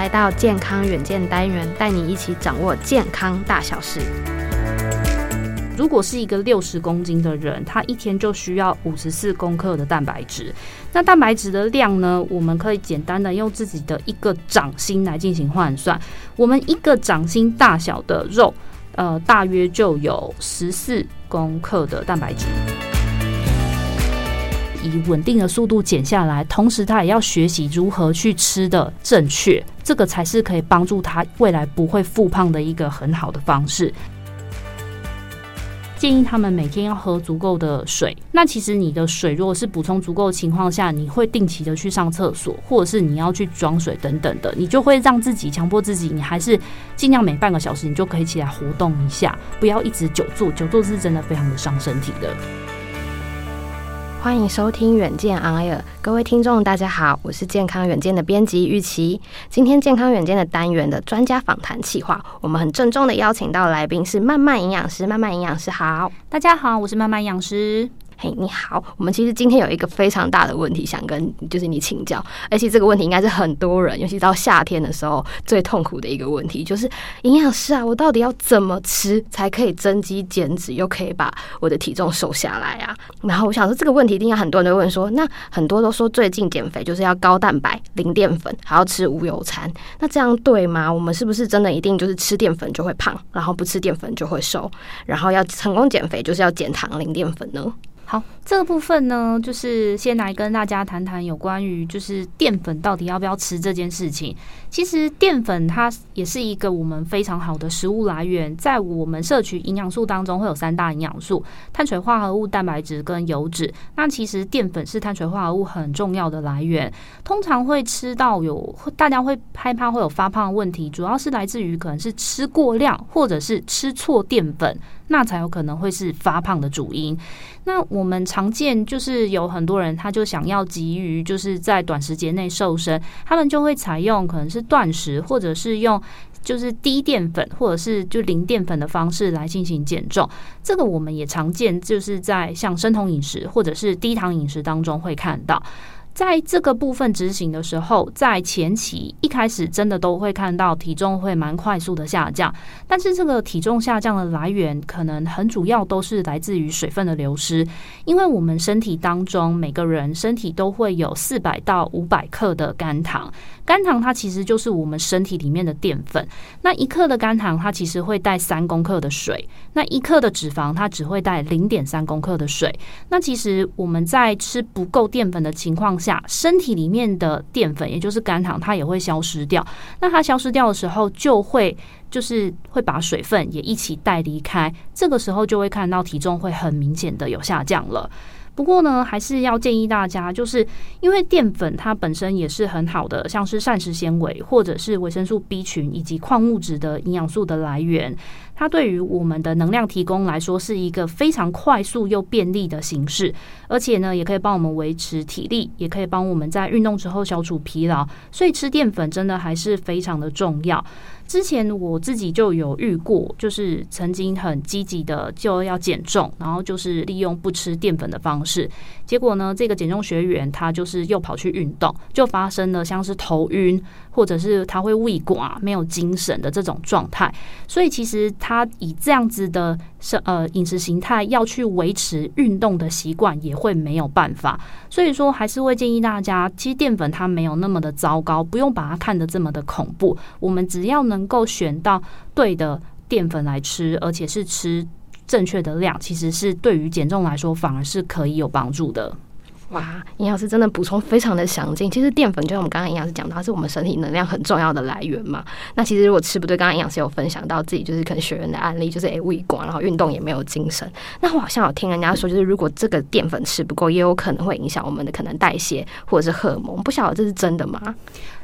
来到健康远见单元，带你一起掌握健康大小事。如果是一个六十公斤的人，他一天就需要五十四公克的蛋白质。那蛋白质的量呢？我们可以简单的用自己的一个掌心来进行换算。我们一个掌心大小的肉，呃，大约就有十四公克的蛋白质。以稳定的速度减下来，同时他也要学习如何去吃的正确，这个才是可以帮助他未来不会复胖的一个很好的方式。建议他们每天要喝足够的水。那其实你的水如果是补充足够的情况下，你会定期的去上厕所，或者是你要去装水等等的，你就会让自己强迫自己，你还是尽量每半个小时你就可以起来活动一下，不要一直久坐，久坐是真的非常的伤身体的。欢迎收听远见 On Air，各位听众大家好，我是健康远见的编辑玉琪。今天健康远见的单元的专家访谈企划，我们很郑重的邀请到来宾是曼曼营养师，曼曼营养师好，大家好，我是曼曼营养师。嘿你好，我们其实今天有一个非常大的问题想跟就是你请教，而且这个问题应该是很多人，尤其到夏天的时候最痛苦的一个问题，就是营养师啊，我到底要怎么吃才可以增肌减脂，又可以把我的体重瘦下来啊？然后我想说这个问题，一定要很多人都问说，那很多都说最近减肥就是要高蛋白、零淀粉，还要吃无油餐，那这样对吗？我们是不是真的一定就是吃淀粉就会胖，然后不吃淀粉就会瘦，然后要成功减肥就是要减糖、零淀粉呢？好，这个部分呢，就是先来跟大家谈谈有关于就是淀粉到底要不要吃这件事情。其实淀粉它也是一个我们非常好的食物来源，在我们摄取营养素当中会有三大营养素：碳水化合物、蛋白质跟油脂。那其实淀粉是碳水化合物很重要的来源，通常会吃到有大家会害怕会有发胖的问题，主要是来自于可能是吃过量或者是吃错淀粉。那才有可能会是发胖的主因。那我们常见就是有很多人，他就想要急于就是在短时间内瘦身，他们就会采用可能是断食，或者是用就是低淀粉，或者是就零淀粉的方式来进行减重。这个我们也常见，就是在像生酮饮食或者是低糖饮食当中会看到。在这个部分执行的时候，在前期一开始真的都会看到体重会蛮快速的下降，但是这个体重下降的来源可能很主要都是来自于水分的流失，因为我们身体当中每个人身体都会有四百到五百克的肝糖。肝糖它其实就是我们身体里面的淀粉。那一克的肝糖它其实会带三公克的水，那一克的脂肪它只会带零点三公克的水。那其实我们在吃不够淀粉的情况下，身体里面的淀粉也就是肝糖它也会消失掉。那它消失掉的时候，就会就是会把水分也一起带离开。这个时候就会看到体重会很明显的有下降了。不过呢，还是要建议大家，就是因为淀粉它本身也是很好的，像是膳食纤维或者是维生素 B 群以及矿物质的营养素的来源。它对于我们的能量提供来说是一个非常快速又便利的形式，而且呢，也可以帮我们维持体力，也可以帮我们在运动之后消除疲劳。所以吃淀粉真的还是非常的重要。之前我自己就有遇过，就是曾经很积极的就要减重，然后就是利用不吃淀粉的方式，结果呢，这个减重学员他就是又跑去运动，就发生了像是头晕，或者是他会胃寡、没有精神的这种状态。所以其实他以这样子的生呃饮食形态要去维持运动的习惯，也会没有办法。所以说，还是会建议大家，其实淀粉它没有那么的糟糕，不用把它看得这么的恐怖。我们只要能能够选到对的淀粉来吃，而且是吃正确的量，其实是对于减重来说反而是可以有帮助的。哇，营养师真的补充非常的详尽。其实淀粉就像我们刚刚营养师讲到，是我们身体能量很重要的来源嘛。那其实如果吃不对，刚刚营养师有分享到自己就是可能学员的案例，就是诶胃管，然后运动也没有精神。那我好像有听人家说，就是如果这个淀粉吃不够，也有可能会影响我们的可能代谢或者是荷尔蒙。不晓得这是真的吗？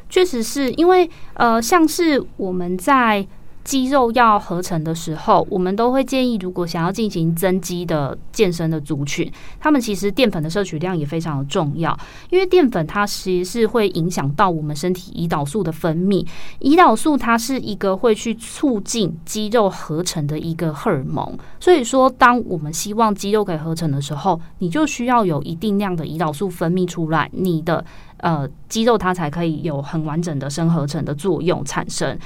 确实是因为呃，像是我们在。肌肉要合成的时候，我们都会建议，如果想要进行增肌的健身的族群，他们其实淀粉的摄取量也非常的重要，因为淀粉它其实是会影响到我们身体胰岛素的分泌。胰岛素它是一个会去促进肌肉合成的一个荷尔蒙，所以说，当我们希望肌肉可以合成的时候，你就需要有一定量的胰岛素分泌出来，你的呃肌肉它才可以有很完整的生合成的作用产生。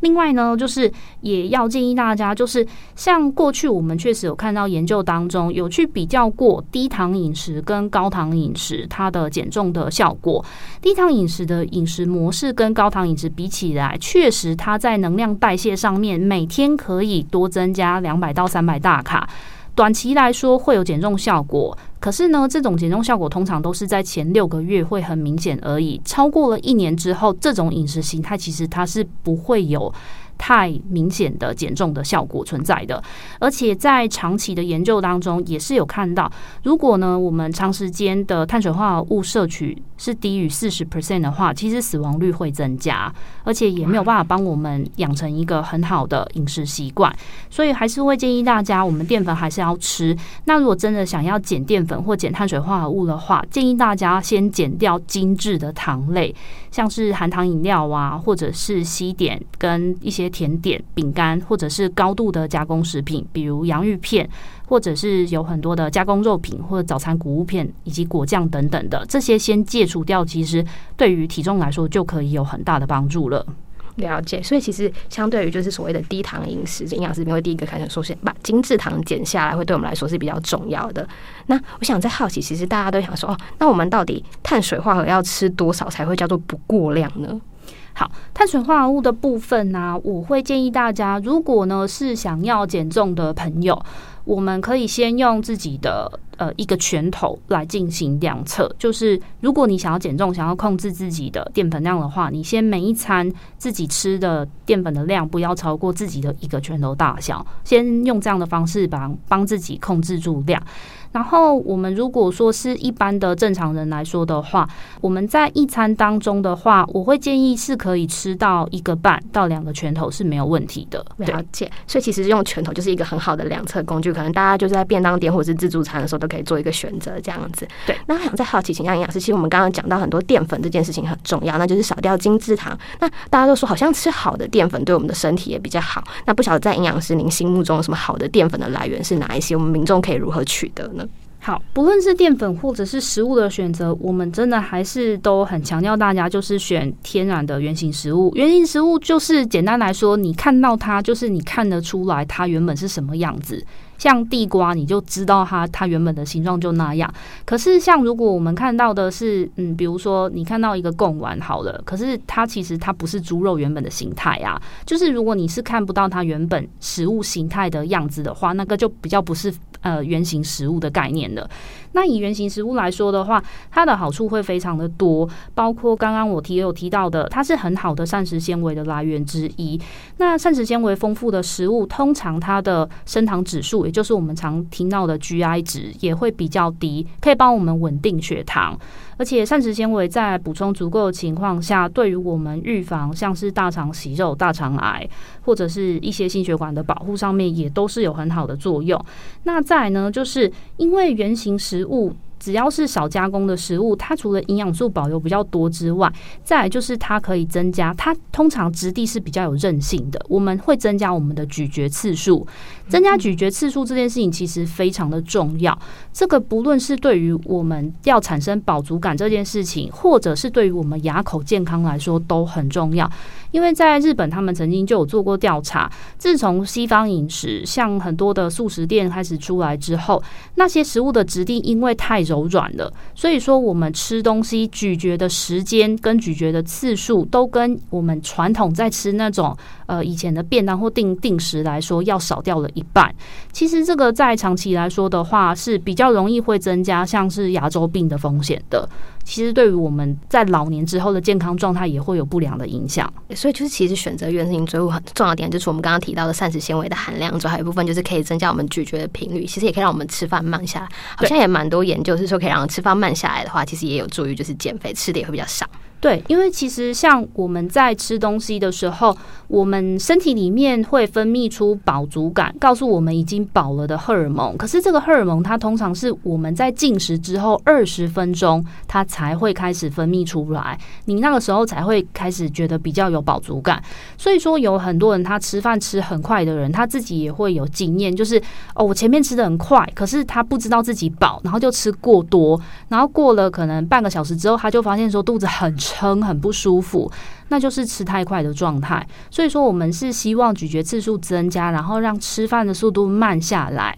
另外呢，就是也要建议大家，就是像过去我们确实有看到研究当中有去比较过低糖饮食跟高糖饮食它的减重的效果。低糖饮食的饮食模式跟高糖饮食比起来，确实它在能量代谢上面每天可以多增加两百到三百大卡。短期来说会有减重效果，可是呢，这种减重效果通常都是在前六个月会很明显而已。超过了一年之后，这种饮食形态其实它是不会有。太明显的减重的效果存在的，而且在长期的研究当中也是有看到，如果呢我们长时间的碳水化合物摄取是低于四十 percent 的话，其实死亡率会增加，而且也没有办法帮我们养成一个很好的饮食习惯，所以还是会建议大家，我们淀粉还是要吃。那如果真的想要减淀粉或减碳水化合物的话，建议大家先减掉精致的糖类，像是含糖饮料啊，或者是西点跟一些。甜点、饼干，或者是高度的加工食品，比如洋芋片，或者是有很多的加工肉品，或者早餐谷物片以及果酱等等的，这些先戒除掉，其实对于体重来说就可以有很大的帮助了。了解，所以其实相对于就是所谓的低糖饮食，营养师这边会第一个开始说，先把精制糖减下来，会对我们来说是比较重要的。那我想在好奇，其实大家都想说，哦，那我们到底碳水化合物要吃多少才会叫做不过量呢？好，碳水化合物的部分呢、我会建议大家，如果呢是想要减重的朋友，我们可以先用自己的呃一个拳头来进行量测。就是如果你想要减重，想要控制自己的淀粉量的话，你先每一餐自己吃的淀粉的量不要超过自己的一个拳头大小，先用这样的方式帮帮自己控制住量。然后我们如果说是一般的正常人来说的话，我们在一餐当中的话，我会建议是可以吃到一个半到两个拳头是没有问题的。了解，所以其实用拳头就是一个很好的量测工具，可能大家就是在便当店或是自助餐的时候都可以做一个选择这样子。对，那我想再好奇请教营养师，其实我们刚刚讲到很多淀粉这件事情很重要，那就是少掉精制糖。那大家都说好像吃好的淀粉对我们的身体也比较好。那不晓得在营养师您心目中有什么好的淀粉的来源是哪一些？我们民众可以如何取得呢？好，不论是淀粉或者是食物的选择，我们真的还是都很强调大家就是选天然的原型食物。原型食物就是简单来说，你看到它就是你看得出来它原本是什么样子。像地瓜，你就知道它它原本的形状就那样。可是像如果我们看到的是，嗯，比如说你看到一个贡丸好了，可是它其实它不是猪肉原本的形态啊。就是如果你是看不到它原本食物形态的样子的话，那个就比较不是。呃，原型食物的概念的。那以原型食物来说的话，它的好处会非常的多，包括刚刚我提有提到的，它是很好的膳食纤维的来源之一。那膳食纤维丰富的食物，通常它的升糖指数，就是我们常听到的 GI 值，也会比较低，可以帮我们稳定血糖。而且膳食纤维在补充足够的情况下，对于我们预防像是大肠息肉、大肠癌或者是一些心血管的保护上面，也都是有很好的作用。那再呢，就是因为原型食物。只要是少加工的食物，它除了营养素保留比较多之外，再来就是它可以增加，它通常质地是比较有韧性的。我们会增加我们的咀嚼次数，增加咀嚼次数这件事情其实非常的重要。这个不论是对于我们要产生饱足感这件事情，或者是对于我们牙口健康来说都很重要。因为在日本，他们曾经就有做过调查，自从西方饮食像很多的素食店开始出来之后，那些食物的质地因为太柔软了，所以说我们吃东西咀嚼的时间跟咀嚼的次数，都跟我们传统在吃那种呃以前的便当或定定时来说要少掉了一半。其实这个在长期来说的话是比较容易会增加像是牙周病的风险的。其实对于我们在老年之后的健康状态也会有不良的影响。所以就是其实选择原型植物很重要的点，就是我们刚刚提到的膳食纤维的含量，之后还有一部分就是可以增加我们咀嚼的频率，其实也可以让我们吃饭慢下来。好像也蛮多研究是说可以让吃饭慢下来的话，其实也有助于就是减肥，吃的也会比较少。对，因为其实像我们在吃东西的时候，我们身体里面会分泌出饱足感，告诉我们已经饱了的荷尔蒙。可是这个荷尔蒙它通常是我们在进食之后二十分钟，它才会开始分泌出来，你那个时候才会开始觉得比较有饱足感。所以说有很多人他吃饭吃很快的人，他自己也会有经验，就是哦，我前面吃的很快，可是他不知道自己饱，然后就吃过多，然后过了可能半个小时之后，他就发现说肚子很。撑很不舒服，那就是吃太快的状态。所以说，我们是希望咀嚼次数增加，然后让吃饭的速度慢下来，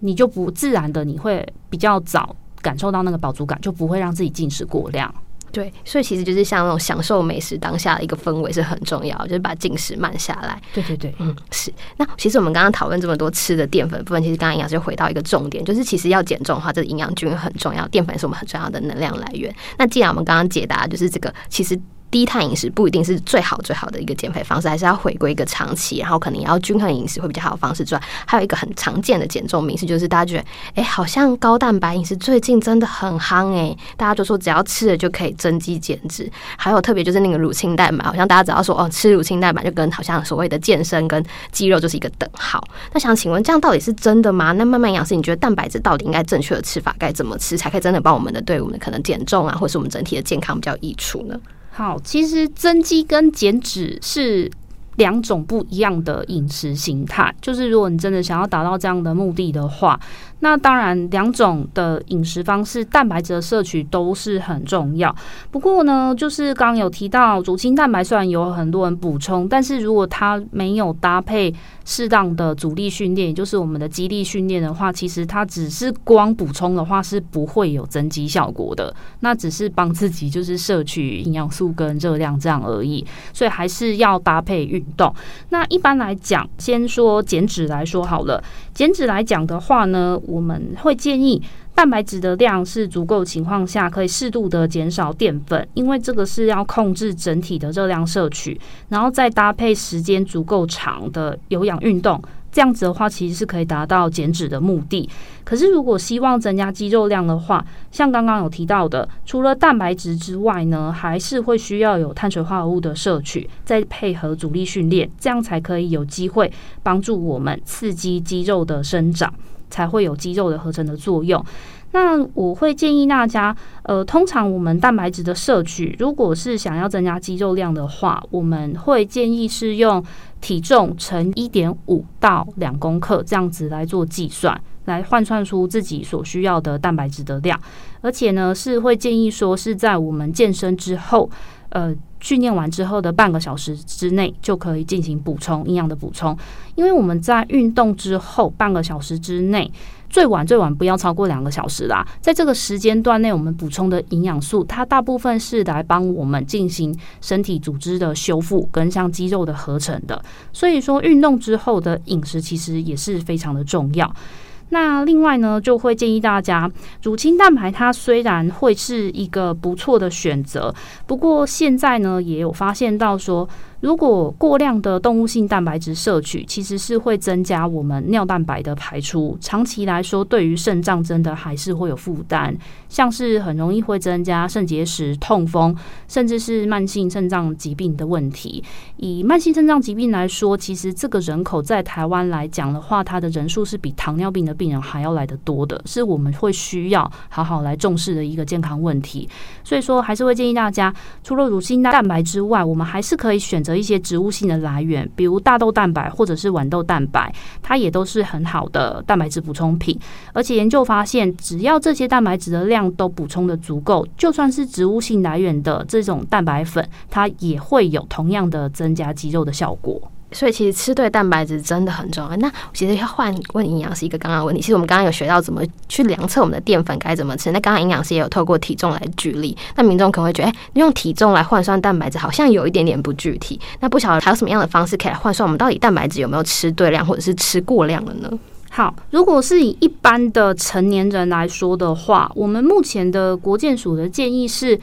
你就不自然的你会比较早感受到那个饱足感，就不会让自己进食过量。对，所以其实就是像那种享受美食当下的一个氛围是很重要，就是把进食慢下来。对对对，嗯，是。那其实我们刚刚讨论这么多吃的淀粉部分，其实刚刚营养师就回到一个重点，就是其实要减重的话，这个营养均衡很重要，淀粉是我们很重要的能量来源。那既然我们刚刚解答就是这个，其实。低碳饮食不一定是最好最好的一个减肥方式，还是要回归一个长期，然后可能也要均衡饮食会比较好的方式之外，还有一个很常见的减重名词，就是大家觉得，哎、好像高蛋白饮食最近真的很夯哎、大家就说只要吃了就可以增肌减脂，还有特别就是那个乳清蛋白，好像大家只要说哦吃乳清蛋白就跟好像所谓的健身跟肌肉就是一个等号。那想请问这样到底是真的吗？那慢慢养师，你觉得蛋白质到底应该正确的吃法该怎么吃，才可以真的帮我们的对我们可能减重啊，或是我们整体的健康比较益处呢？好，其实增肌跟减脂是两种不一样的饮食形态。就是如果你真的想要达到这样的目的的话。那当然，两种的饮食方式，蛋白质的摄取都是很重要。不过呢，就是刚刚有提到，乳清蛋白虽然有很多人补充，但是如果它没有搭配适当的阻力训练，也就是我们的肌力训练的话，其实它只是光补充的话是不会有增肌效果的。那只是帮自己就是摄取营养素跟热量这样而已。所以还是要搭配运动。那一般来讲，先说减脂来说好了。减脂来讲的话呢，我们会建议蛋白质的量是足够情况下，可以适度的减少淀粉，因为这个是要控制整体的热量摄取，然后再搭配时间足够长的有氧运动，这样子的话其实是可以达到减脂的目的。可是如果希望增加肌肉量的话，像刚刚有提到的，除了蛋白质之外呢，还是会需要有碳水化合物的摄取，再配合阻力训练，这样才可以有机会帮助我们刺激肌肉的生长。才会有肌肉的合成的作用。那我会建议大家，呃，通常我们蛋白质的摄取，如果是想要增加肌肉量的话，我们会建议是用体重乘一点五到两公克这样子来做计算，来换算出自己所需要的蛋白质的量。而且呢，是会建议说是在我们健身之后，呃。训练完之后的半个小时之内就可以进行补充营养的补充，因为我们在运动之后半个小时之内，最晚最晚不要超过两个小时啦。在这个时间段内，我们补充的营养素，它大部分是来帮我们进行身体组织的修复跟像肌肉的合成的。所以说，运动之后的饮食其实也是非常的重要。那另外呢，就会建议大家，乳清蛋白它虽然会是一个不错的选择，不过现在呢也有发现到说。如果过量的动物性蛋白质摄取，其实是会增加我们尿蛋白的排出，长期来说对于肾脏真的还是会有负担，像是很容易会增加肾结石、痛风，甚至是慢性肾脏疾病的问题。以慢性肾脏疾病来说，其实这个人口在台湾来讲的话，它的人数是比糖尿病的病人还要来得多的，是我们会需要好好来重视的一个健康问题。所以说，还是会建议大家，除了乳清蛋白之外，我们还是可以选择。的一些植物性的来源，比如大豆蛋白或者是豌豆蛋白，它也都是很好的蛋白质补充品。而且研究发现，只要这些蛋白质的量都补充的足够，就算是植物性来源的这种蛋白粉，它也会有同样的增加肌肉的效果。所以其实吃对蛋白质真的很重要。那其实要换问营养师一个刚刚问题，其实我们刚刚有学到怎么去量测我们的淀粉该怎么吃。那刚刚营养师也有透过体重来举例，那民众可能会觉得，哎，用体重来换算蛋白质好像有一点点不具体。那不晓得还有什么样的方式可以来换算我们到底蛋白质有没有吃对量，或者是吃过量了呢？好，如果是以一般的成年人来说的话，我们目前的国健署的建议是。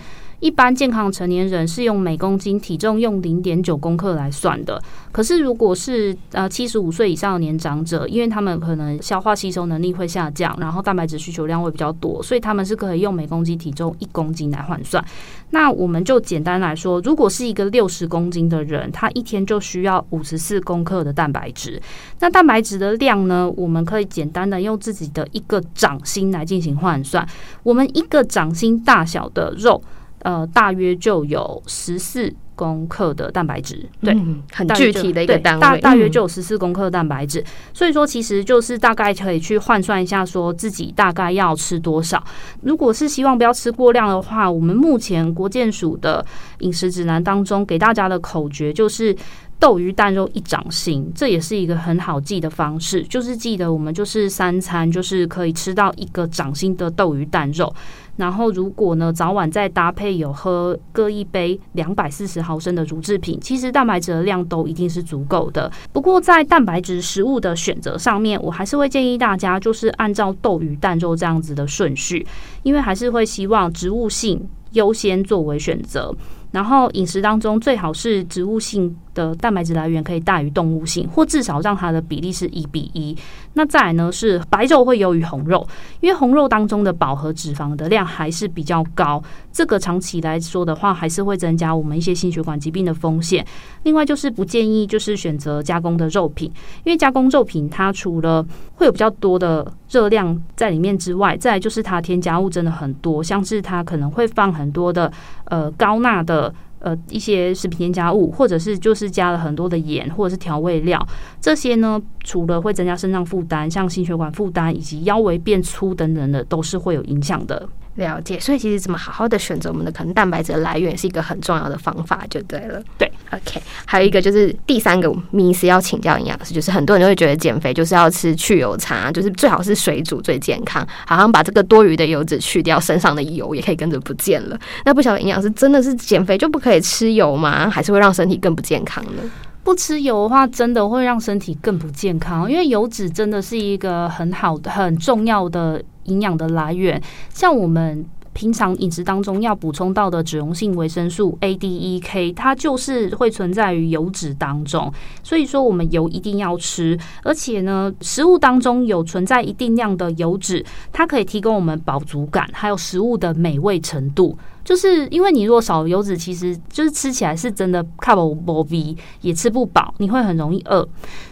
一般健康成年人是用每公斤体重用零点九公克来算的。可是如果是呃七十五岁以上的年长者，因为他们可能消化吸收能力会下降，然后蛋白质需求量会比较多，所以他们是可以用每公斤体重一公斤来换算。那我们就简单来说，如果是一个六十公斤的人，他一天就需要五十四公克的蛋白质。那蛋白质的量呢，我们可以简单的用自己的一个掌心来进行换算。我们一个掌心大小的肉。呃，大约就有十四公克的蛋白质，对，嗯，很具体的一个单位，大大约就有十四公克的蛋白质，嗯。所以说，其实就是大概可以去换算一下，说自己大概要吃多少。如果是希望不要吃过量的话，我们目前国健署的饮食指南当中给大家的口诀就是。豆鱼蛋肉一掌心，这也是一个很好记的方式。就是记得我们就是三餐就是可以吃到一个掌心的豆鱼蛋肉，然后如果呢早晚再搭配有喝各一杯两百四十毫升的乳制品，其实蛋白质的量都一定是足够的。不过在蛋白质食物的选择上面，我还是会建议大家就是按照豆鱼蛋肉这样子的顺序，因为还是会希望植物性优先作为选择。然后饮食当中最好是植物性的蛋白质来源可以大于动物性，或至少让它的比例是一比一。那再来呢是白肉会优于红肉，因为红肉当中的饱和脂肪的量还是比较高，这个长期来说的话还是会增加我们一些心血管疾病的风险。另外就是不建议就是选择加工的肉品，因为加工肉品它除了会有比较多的热量在里面之外，再来就是它添加物真的很多，像是它可能会放很多的呃高钠的。呃，一些食品添加物，或者是就是加了很多的盐，或者是调味料，这些呢，除了会增加肾脏负担，像心血管负担以及腰围变粗等等的，都是会有影响的。了解，所以其实怎么好好的选择我们的可能蛋白质的来源，是一个很重要的方法，就对了。对，OK，还有一个就是第三个迷思要请教营养师，就是很多人都会觉得减肥就是要吃去油茶，就是最好是水煮最健康，好像把这个多余的油脂去掉，身上的油也可以跟着不见了。那不晓得营养师真的是减肥就不可以吃油吗？还是会让身体更不健康呢？不吃油的话，真的会让身体更不健康，因为油脂真的是一个很好的、很重要的。营养的来源，像我们平常饮食当中要补充到的脂溶性维生素 A、D、E、K，它就是会存在于油脂当中。所以说，我们油一定要吃，而且呢，食物当中有存在一定量的油脂，它可以提供我们饱足感，还有食物的美味程度。就是因为你如果少油脂，其实就是吃起来是真的卡不饱味，也吃不饱，你会很容易饿。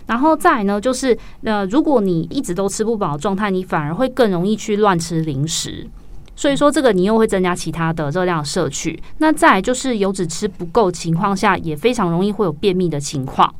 然后再呢，就是呃，如果你一直都吃不饱的状态，你反而会更容易去乱吃零食。所以说，这个你又会增加其他的热量摄取。那再就是油脂吃不够情况下，也非常容易会有便秘的情况。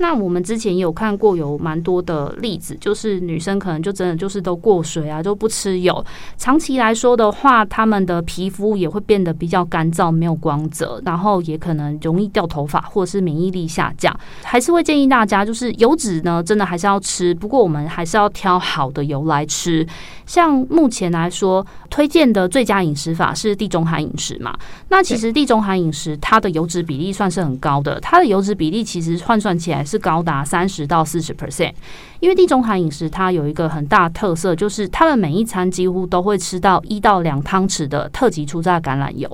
那我们之前有看过有蛮多的例子，就是女生可能就真的就是都过水啊，就不吃油，长期来说的话，她们的皮肤也会变得比较干燥，没有光泽，然后也可能容易掉头发或者是免疫力下降。还是会建议大家，就是油脂呢，真的还是要吃，不过我们还是要挑好的油来吃。像目前来说，推荐的最佳饮食法是地中海饮食嘛。那其实地中海饮食它的油脂比例算是很高的，它的油脂比例其实换算起来是高达三十到四十 percent，因为地中海饮食它有一个很大特色，就是他们每一餐几乎都会吃到一到两汤匙的特级初榨橄榄油。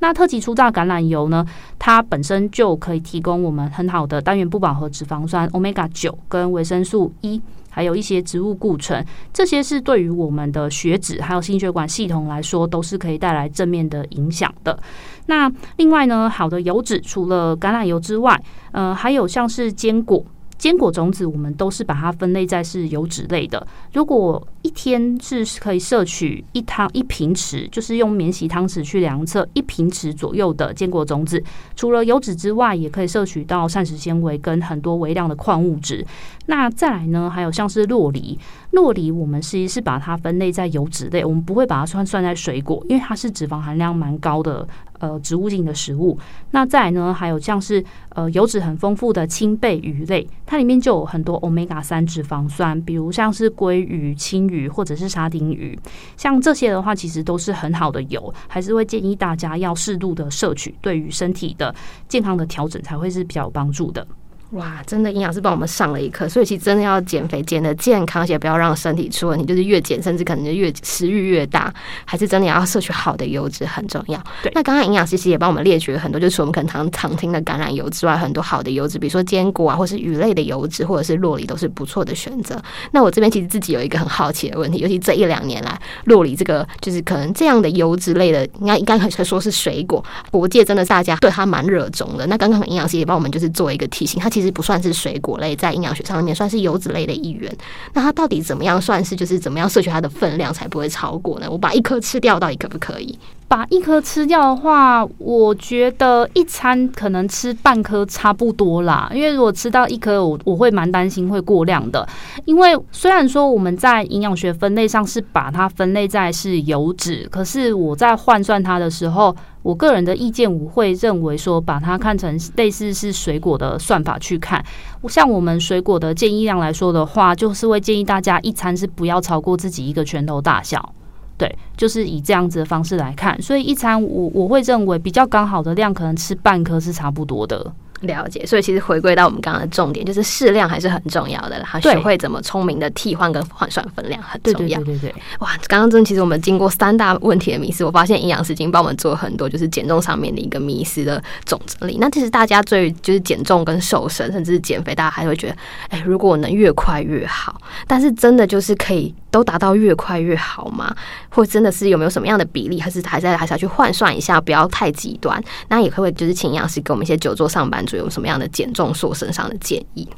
那特级初榨橄榄油呢，它本身就可以提供我们很好的单元不饱和脂肪酸 omega 九跟维生素 E，还有一些植物固醇，这些是对于我们的血脂还有心血管系统来说，都是可以带来正面的影响的。那另外呢，好的油脂除了橄榄油之外，呃，还有像是坚果，坚果种子，我们都是把它分类在是油脂类的。如果一天是可以摄取一汤一平匙，就是用免洗汤匙去量测一平匙左右的坚果种子。除了油脂之外，也可以摄取到膳食纤维跟很多微量的矿物质。那再来呢，还有像是洛梨，洛梨我们实是把它分类在油脂类，我们不会把它算算在水果，因为它是脂肪含量蛮高的呃植物性的食物。那再来呢，还有像是呃油脂很丰富的青贝鱼类，它里面就有很多欧米伽三脂肪酸，比如像是鲑鱼、青鱼鱼或者是沙丁鱼，像这些的话，其实都是很好的油，还是会建议大家要适度的摄取，对于身体的健康的调整才会是比较有帮助的。哇，真的营养师帮我们上了一课，所以其实真的要减肥减的健康些，不要让身体出问题，就是越减甚至可能就越食欲越大，还是真的要摄取好的油脂很重要。对，那刚刚营养师其实也帮我们列举了很多，就是我们可能常常听的橄榄油之外，很多好的油脂，比如说坚果啊，或是鱼类的油脂，或者是洛梨都是不错的选择。那我这边其实自己有一个很好奇的问题，尤其这一两年来，洛梨这个就是可能这样的油脂类的，应该应该可以说是水果，国界真的大家对它蛮热衷的。那刚刚营养师也帮我们就是做一个提醒，它其实。实不算是水果类，在营养学上面算是油脂类的一员。那它到底怎么样算是就是怎么样摄取它的分量才不会超过呢？我把一颗吃掉，到底可不可以？把一颗吃掉的话，我觉得一餐可能吃半颗差不多啦。因为如果吃到一颗，我我会蛮担心会过量的。因为虽然说我们在营养学分类上是把它分类在是油脂，可是我在换算它的时候，我个人的意见我会认为说，把它看成类似是水果的算法去看。像我们水果的建议量来说的话，就是会建议大家一餐是不要超过自己一个拳头大小。对，就是以这样子的方式来看，所以一餐我我会认为比较刚好的量，可能吃半颗是差不多的。了解，所以其实回归到我们刚刚的重点，就是适量还是很重要的。然后学会怎么聪明的替换跟换算分量很重要。对对对对，哇，刚刚真的其实我们经过三大问题的迷思，我发现营养师已经帮我们做了很多就是减重上面的一个迷思的总整理。那其实大家对于就是减重跟瘦身，甚至是减肥，大家还会觉得，哎，如果我能越快越好。但是真的就是可以都达到越快越好吗？或真的是有没有什么样的比例，还是还在还是要去换算一下，不要太极端。那也会就是请营养师给我们一些久坐上班族有什么样的减重瘦身上的建议？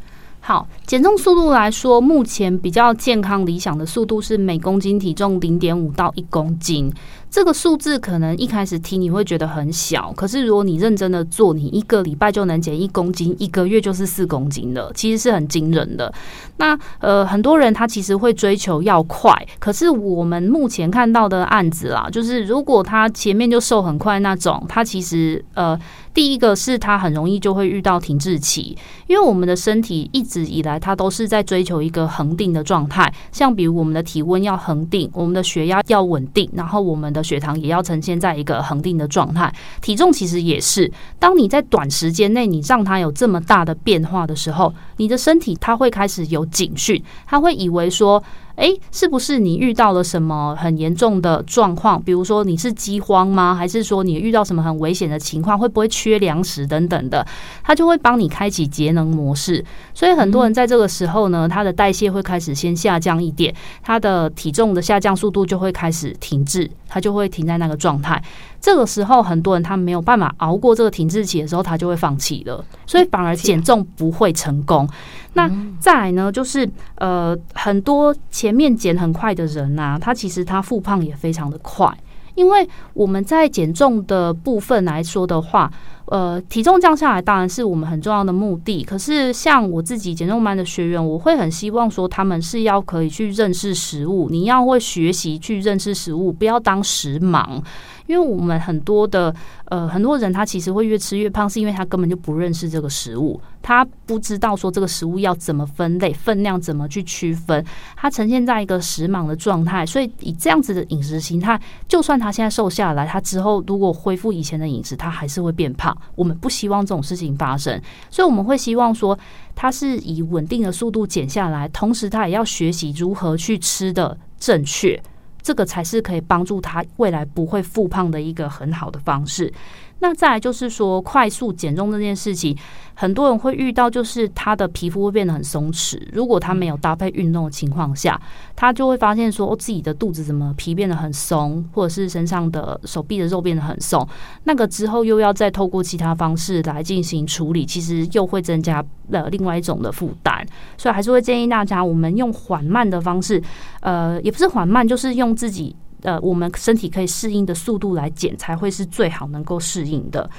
好，减重速度来说，目前比较健康理想的速度是每公斤体重零点五到一公斤。这个数字可能一开始听你会觉得很小，可是如果你认真的做，你一个礼拜就能减一公斤，一个月就是四公斤了，其实是很惊人的。那呃，很多人他其实会追求要快，可是我们目前看到的案子啦，就是如果他前面就瘦很快那种，他其实呃，第一个是他很容易就会遇到停滞期，因为我们的身体一直以来它都是在追求一个恒定的状态，像比如我们的体温要恒定，我们的血压要稳定，然后我们的血糖也要呈现在一个恒定的状态，体重其实也是。当你在短时间内你让它有这么大的变化的时候，你的身体它会开始有警讯，它会以为说。诶，是不是你遇到了什么很严重的状况？比如说你是饥荒吗？还是说你遇到什么很危险的情况？会不会缺粮食等等的？它就会帮你开启节能模式。所以很多人在这个时候呢，他的代谢会开始先下降一点，他的体重的下降速度就会开始停滞，他就会停在那个状态。这个时候，很多人他没有办法熬过这个停滞期的时候，他就会放弃了，所以反而减重不会成功。那再来呢，就是呃，很多前面减很快的人呐，他其实他复胖也非常的快，因为我们在减重的部分来说的话。呃，体重降下来当然是我们很重要的目的。可是像我自己减重班的学员，我会很希望说他们是要可以去认识食物，你要会学习去认识食物，不要当食盲。因为我们很多的呃很多人他其实会越吃越胖，是因为他根本就不认识这个食物，他不知道说这个食物要怎么分类，分量怎么去区分，他呈现在一个食盲的状态。所以以这样子的饮食形态，就算他现在瘦下来，他之后如果恢复以前的饮食，他还是会变胖。我们不希望这种事情发生，所以我们会希望说，他是以稳定的速度减下来，同时他也要学习如何去吃的正确，这个才是可以帮助他未来不会复胖的一个很好的方式。那再来就是说，快速减重这件事情，很多人会遇到，就是他的皮肤会变得很松弛。如果他没有搭配运动的情况下，他就会发现说，哦，自己的肚子怎么皮变得很松，或者是身上的手臂的肉变得很松。那个之后又要再透过其他方式来进行处理，其实又会增加了另外一种的负担。所以还是会建议大家，我们用缓慢的方式，呃，也不是缓慢，就是用自己。呃，我们身体可以适应的速度来减，才会是最好能够适应的。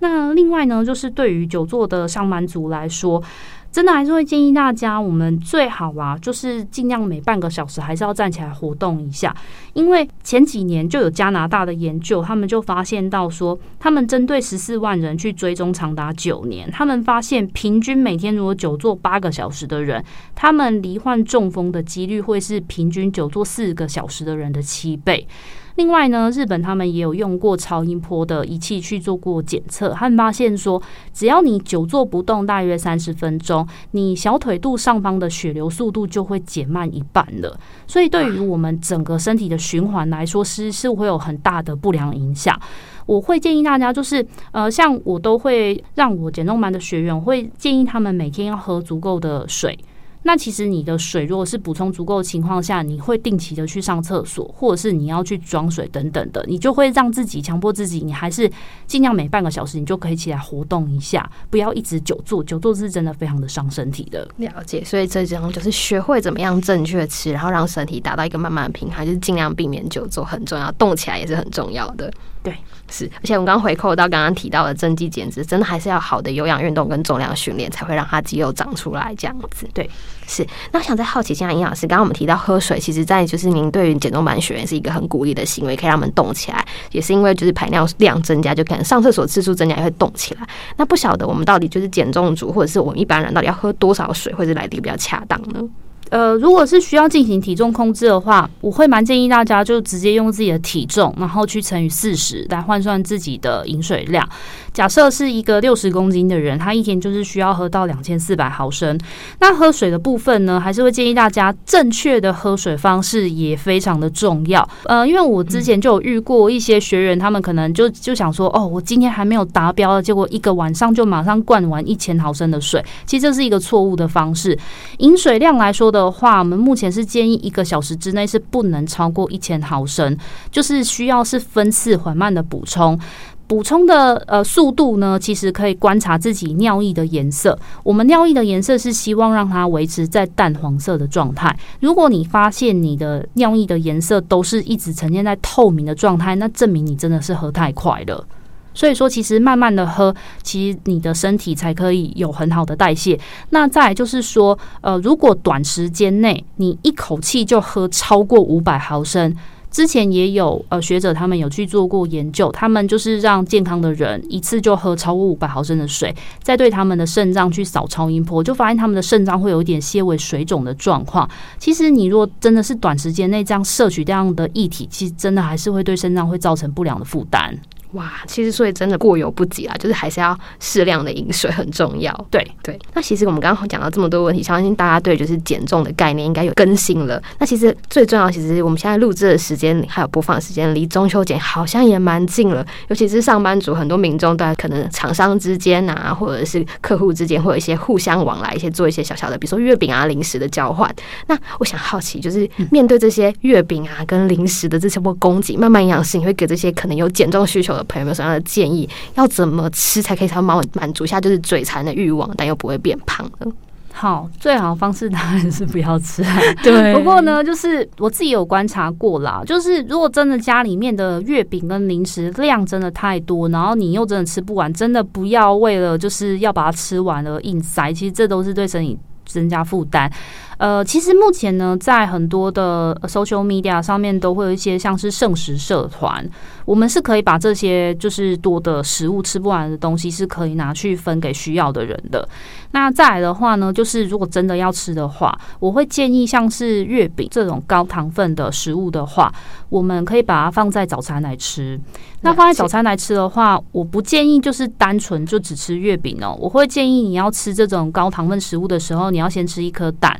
那另外呢，就是对于久坐的上班族来说。真的还是会建议大家，我们最好啊，就是尽量每半个小时还是要站起来活动一下。因为前几年就有加拿大的研究，他们就发现到说，他们针对十四万人去追踪长达九年，他们发现平均每天如果久坐八个小时的人，他们罹患中风的几率会是平均久坐四个小时的人的七倍。另外呢，日本他们也有用过超音波的仪器去做过检测，他们发现说，只要你久坐不动大约三十分钟，你小腿肚上方的血流速度就会减慢一半了。所以对于我们整个身体的循环来说，是是会有很大的不良影响。我会建议大家，就是呃，像我都会让我减重班的学员，我会建议他们每天要喝足够的水。那其实你的水如果是补充足够的情况下，你会定期的去上厕所，或者是你要去装水等等的，你就会让自己强迫自己，你还是尽量每半个小时你就可以起来活动一下，不要一直久坐，久坐是真的非常的伤身体的。了解，所以这种就是学会怎么样正确吃，然后让身体达到一个慢慢的平衡，就是尽量避免久坐很重要，动起来也是很重要的。对，是，而且我们刚回扣到刚刚提到的增肌减脂，真的还是要好的有氧运动跟重量训练，才会让它肌肉长出来这样子。对，是。那我想再好奇一下，营养师，刚刚我们提到喝水，其实，在就是您对于减重班学员是一个很鼓励的行为，可以让他们动起来，也是因为就是排尿量增加，就可能上厕所次数增加，也会动起来。那不晓得我们到底就是减重组，或者是我们一般人到底要喝多少水，或者来的比较恰当呢？呃，如果是需要进行体重控制的话，我会蛮建议大家就直接用自己的体重，然后去乘以四十来换算自己的饮水量。假设是一个六十公斤的人，他一天就是需要喝到两千四百毫升。那喝水的部分呢，还是会建议大家正确的喝水方式也非常的重要。呃，因为我之前就有遇过一些学员，他们可能就就想说，哦，我今天还没有达标，结果一个晚上就马上灌完一千毫升的水，其实这是一个错误的方式。饮水量来说的。的话，我们目前是建议一个小时之内是不能超过一千毫升，就是需要是分次缓慢的补充。补充的呃速度呢，其实可以观察自己尿液的颜色。我们尿液的颜色是希望让它维持在淡黄色的状态。如果你发现你的尿液的颜色都是一直呈现在透明的状态，那证明你真的是喝太快了。所以说，其实慢慢的喝，其实你的身体才可以有很好的代谢。那再就是说，呃，如果短时间内你一口气就喝超过五百毫升，之前也有呃学者他们有去做过研究，他们就是让健康的人一次就喝超过五百毫升的水，再对他们的肾脏去扫超音波，就发现他们的肾脏会有一点些微水肿的状况。其实你若真的是短时间内这样摄取这样的液体，其实真的还是会对肾脏会造成不良的负担。哇，其实所以真的过犹不及啦，就是还是要适量的饮水很重要。对对，那其实我们刚刚讲到这么多问题，相信大家对就是减重的概念应该有更新了。那其实最重要，其实我们现在录制的时间还有播放时间，离中秋节好像也蛮近了。尤其是上班族，很多民众都可能厂商之间啊，或者是客户之间，会有一些互相往来，一些做一些小小的，比如说月饼啊、零食的交换。那我想好奇，就是面对这些月饼啊跟零食的这些波供给，慢慢营养师你会给这些可能有减重需求的朋友们有什么样的建议？要怎么吃才可以才满满足一下就是嘴馋的欲望，但又不会变胖呢？好，最好的方式当然是不要吃。对，不过呢，就是我自己有观察过啦，就是如果真的家里面的月饼跟零食量真的太多，然后你又真的吃不完，真的不要为了就是要把它吃完而硬塞，其实这都是对身体增加负担。呃，其实目前呢，在很多的 social media 上面都会有一些像是剩食社团，我们是可以把这些就是多的食物吃不完的东西，是可以拿去分给需要的人的。那再来的话呢，就是如果真的要吃的话，我会建议像是月饼这种高糖分的食物的话，我们可以把它放在早餐来吃。那放在早餐来吃的话，我不建议就是单纯就只吃月饼哦，我会建议你要吃这种高糖分食物的时候，你要先吃一颗蛋。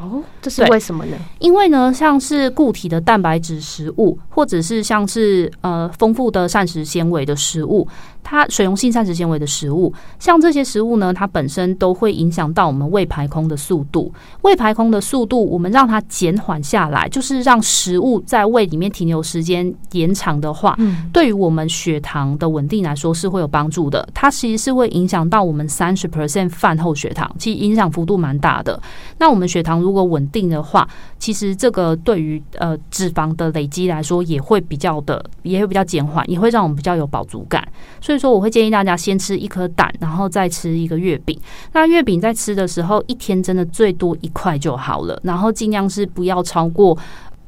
哦，这是为什么呢？因为呢，像是固体的蛋白质食物，或者是像是呃丰富的膳食纤维的食物，它水溶性膳食纤维的食物，像这些食物呢，它本身都会影响到我们胃排空的速度。胃排空的速度，我们让它减缓下来，就是让食物在胃里面停留时间延长的话，嗯，对于我们血糖的稳定来说是会有帮助的。它其实是会影响到我们三十 percent 饭后血糖，其实影响幅度蛮大的。那我们血糖如如果稳定的话，其实这个对于呃脂肪的累积来说，也会比较的，也会比较减缓，也会让我们比较有饱足感。所以所以说，我会建议大家先吃一颗蛋，然后再吃一个月饼。那月饼在吃的时候，一天真的最多一块就好了，然后尽量是不要超过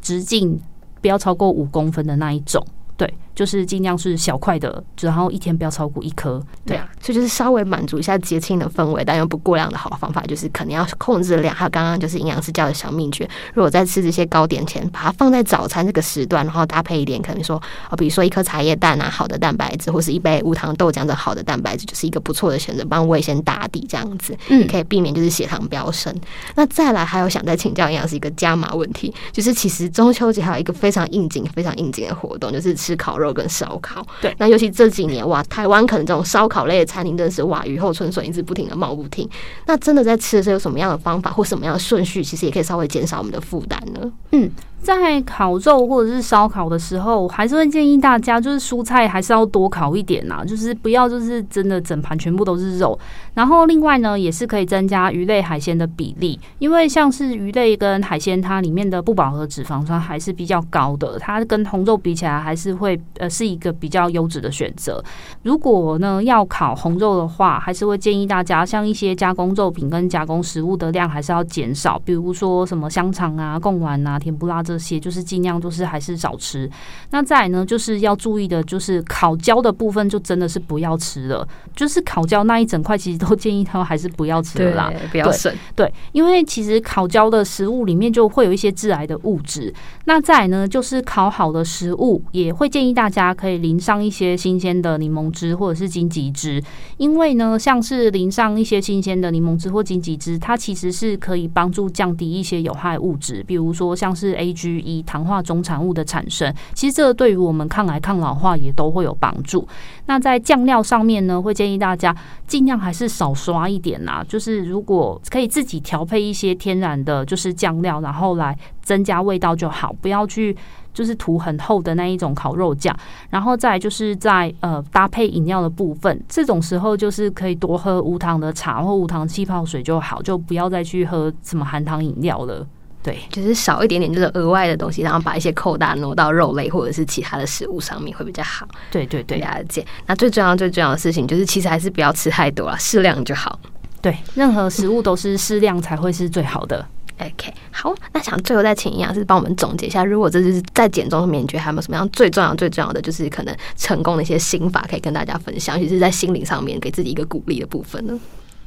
直径不要超过五公分的那一种。对，就是尽量是小块的，然后一天不要超过一颗。对啊，所以就是稍微满足一下节庆的氛围，但又不过量的好方法，就是可能要控制量。还有刚刚就是营养师教的小秘诀，如果在吃这些糕点前，把它放在早餐这个时段，然后搭配一点，可能说哦，比如说一颗茶叶蛋啊，好的蛋白质，或是一杯无糖豆浆的好的蛋白质，就是一个不错的选择，帮胃先打底这样子，嗯，可以避免就是血糖飙升。那再来还有想再请教营养师一个加码问题，就是其实中秋节还有一个非常应景、非常应景的活动，就是吃烤肉跟烧烤。对，那尤其这几年哇，台湾可能这种烧烤类的餐厅真的是哇雨后春笋，一直不停的冒不停。那真的在吃的时候有什么样的方法或什么样的顺序，其实也可以稍微减少我们的负担呢？嗯。在烤肉或者是烧烤的时候，还是会建议大家，就是蔬菜还是要多烤一点呐，就是不要就是真的整盘全部都是肉。然后另外呢，也是可以增加鱼类海鲜的比例，因为像是鱼类跟海鲜，它里面的不饱和脂肪酸还是比较高的，它跟红肉比起来，还是会呃是一个比较优质的选择。如果呢要烤红肉的话，还是会建议大家，像一些加工肉品跟加工食物的量还是要减少，比如说什么香肠啊、贡丸啊、甜不辣这些，就是尽量就是还是少吃。那再来呢，就是要注意的，就是烤焦的部分就真的是不要吃了。就是烤焦那一整块，其实都建议他们还是不要吃了啦，不要省。对，因为其实烤焦的食物里面就会有一些致癌的物质。那再来呢，就是烤好的食物也会建议大大家可以淋上一些新鲜的柠檬汁或者是荆棘汁，因为呢，像是淋上一些新鲜的柠檬汁或荆棘汁，它其实是可以帮助降低一些有害物质，比如说像是 AGE。糖化终产物的产生，其实这个对于我们抗癌抗老化也都会有帮助。那在酱料上面呢，会建议大家尽量还是少刷一点啦。就是如果可以自己调配一些天然的，就是酱料，然后来增加味道就好，不要去就是涂很厚的那一种烤肉酱。然后再就是在呃搭配饮料的部分，这种时候就是可以多喝无糖的茶或无糖气泡水就好，就不要再去喝什么含糖饮料了。对，就是少一点点，就是额外的东西，然后把一些扣打挪到肉类或者是其他的食物上面会比较好。对对对，了解。那最重要最重要的事情就是，其实还是不要吃太多了，适量就好。对，任何食物都是适量才会是最好的。OK，好，那想最后再请营养师帮我们总结一下，如果这就是在减重上面，你觉得还有没有什么样最重要最重要的，就是可能成功的一些心法可以跟大家分享，尤其是在心灵上面给自己一个鼓励的部分呢？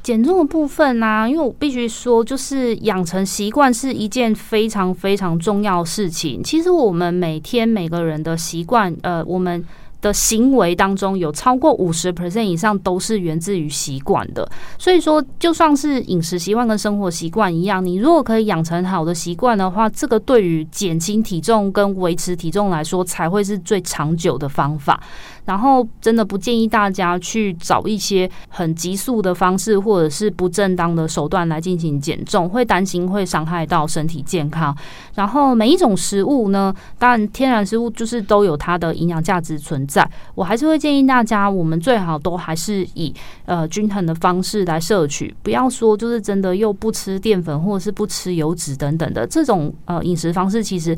减重的部分呢、啊，因为我必须说，就是养成习惯是一件非常非常重要的事情。其实我们每天每个人的习惯，呃，我们的行为当中有超过五十 percent 以上都是源自于习惯的。所以说，就算是饮食习惯跟生活习惯一样，你如果可以养成好的习惯的话，这个对于减轻体重跟维持体重来说，才会是最长久的方法。然后，真的不建议大家去找一些很急速的方式，或者是不正当的手段来进行减重，会担心会伤害到身体健康。然后，每一种食物呢，当然天然食物就是都有它的营养价值存在。我还是会建议大家，我们最好都还是以呃均衡的方式来摄取，不要说就是真的又不吃淀粉或者是不吃油脂等等的这种呃饮食方式，其实。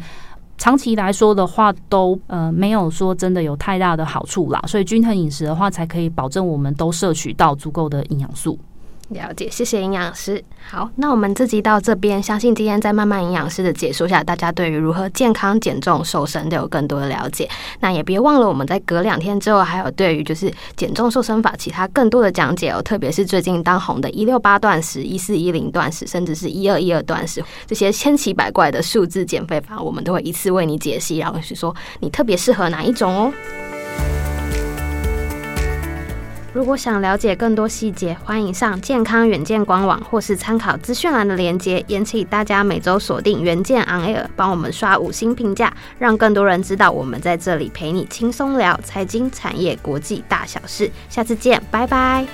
长期来说的话，都呃没有说真的有太大的好处啦，所以均衡饮食的话，才可以保证我们都摄取到足够的营养素。了解，谢谢营养师。好，那我们这集到这边，相信今天在慢慢营养师的解说下，大家对于如何健康减重瘦身都有更多的了解。那也别忘了，我们在隔两天之后，还有对于就是减重瘦身法其他更多的讲解哦，特别是最近当红的一六八断食、一四一零断食，甚至是一二一二断食这些千奇百怪的数字减肥法，我们都会一次为你解析，然后是说你特别适合哪一种哦。如果想了解更多细节，欢迎上健康远见官网或是参考资讯栏的连接。也请大家每周锁定远见 On Air，帮我们刷五星评价，让更多人知道我们在这里陪你轻松聊财经、产业、国际大小事。下次见，拜拜。